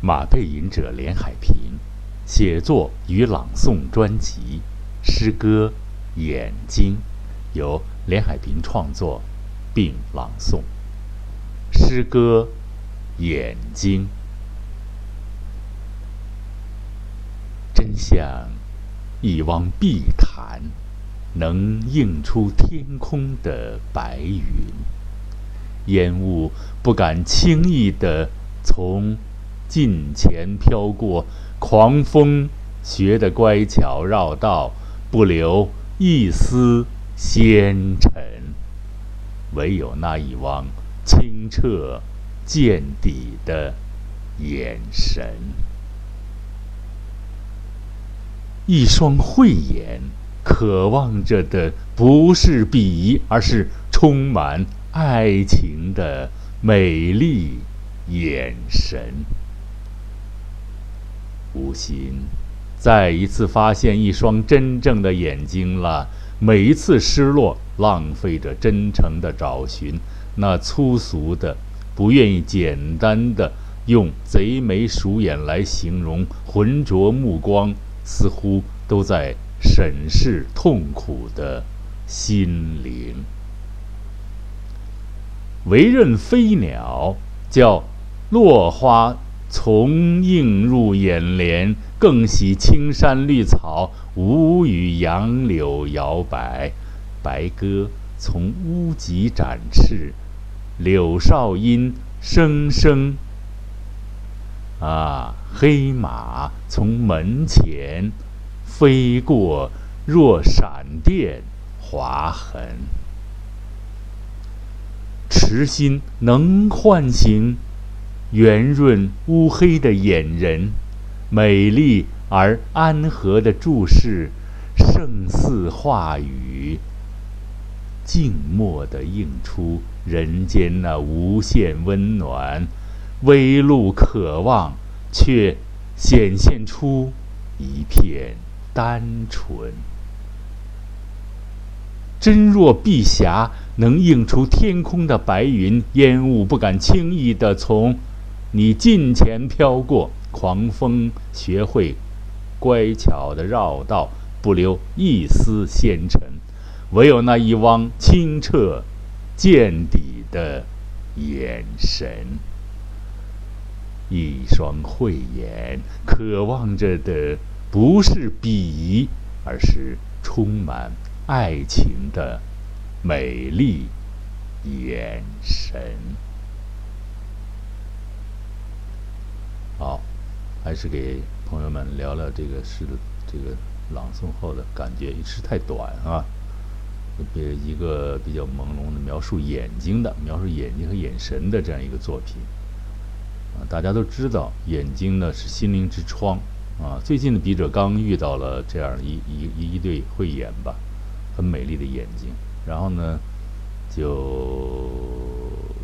马背吟者连海平写作与朗诵专辑诗歌《眼睛》，由连海平创作并朗诵。诗歌《眼睛》，真像一汪碧潭，能映出天空的白云。烟雾不敢轻易地从近前飘过，狂风学得乖巧绕道，不留一丝纤尘。唯有那一汪清澈见底的眼神，一双慧眼，渴望着的不是鄙夷，而是充满爱情的美丽眼神。无心，再一次发现一双真正的眼睛了。每一次失落，浪费着真诚的找寻。那粗俗的、不愿意简单的用贼眉鼠眼来形容，浑浊目光，似乎都在审视痛苦的心灵。唯任飞鸟叫落花。从映入眼帘，更喜青山绿草，无语杨柳摇摆。白鸽从屋脊展翅，柳哨音声声。啊，黑马从门前飞过，若闪电划痕。痴心能唤醒。圆润乌黑的眼仁，美丽而安和的注视，胜似话语，静默地映出人间那无限温暖。微露渴望，却显现出一片单纯。真若碧霞能映出天空的白云，烟雾不敢轻易地从。你近前飘过，狂风学会乖巧的绕道，不留一丝纤尘，唯有那一汪清澈见底的眼神，一双慧眼，渴望着的不是鄙夷，而是充满爱情的美丽眼神。好，还是给朋友们聊聊这个诗的这个朗诵后的感觉。诗太短啊，别一个比较朦胧的描述眼睛的、描述眼睛和眼神的这样一个作品啊。大家都知道，眼睛呢是心灵之窗啊。最近的笔者刚遇到了这样一一一对慧眼吧，很美丽的眼睛。然后呢，就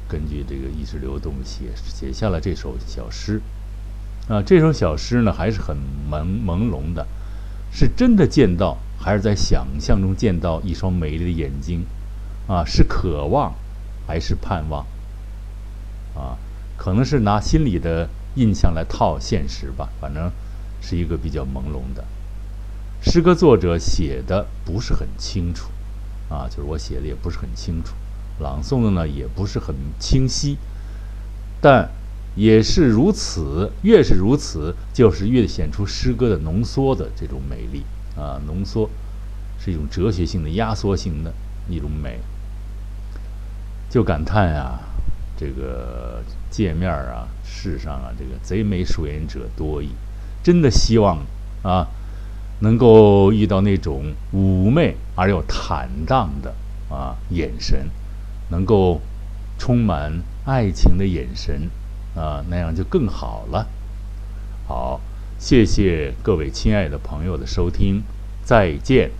根据这个意识流动写写下了这首小诗。啊，这首小诗呢还是很朦朦胧的，是真的见到，还是在想象中见到一双美丽的眼睛？啊，是渴望，还是盼望？啊，可能是拿心里的印象来套现实吧，反正是一个比较朦胧的。诗歌作者写的不是很清楚，啊，就是我写的也不是很清楚，朗诵的呢也不是很清晰，但。也是如此，越是如此，就是越显出诗歌的浓缩的这种美丽啊！浓缩是一种哲学性的、压缩性的一种美。就感叹啊，这个界面啊，世上啊，这个贼眉鼠眼者多矣。真的希望啊，能够遇到那种妩媚而又坦荡的啊眼神，能够充满爱情的眼神。啊，那样就更好了。好，谢谢各位亲爱的朋友的收听，再见。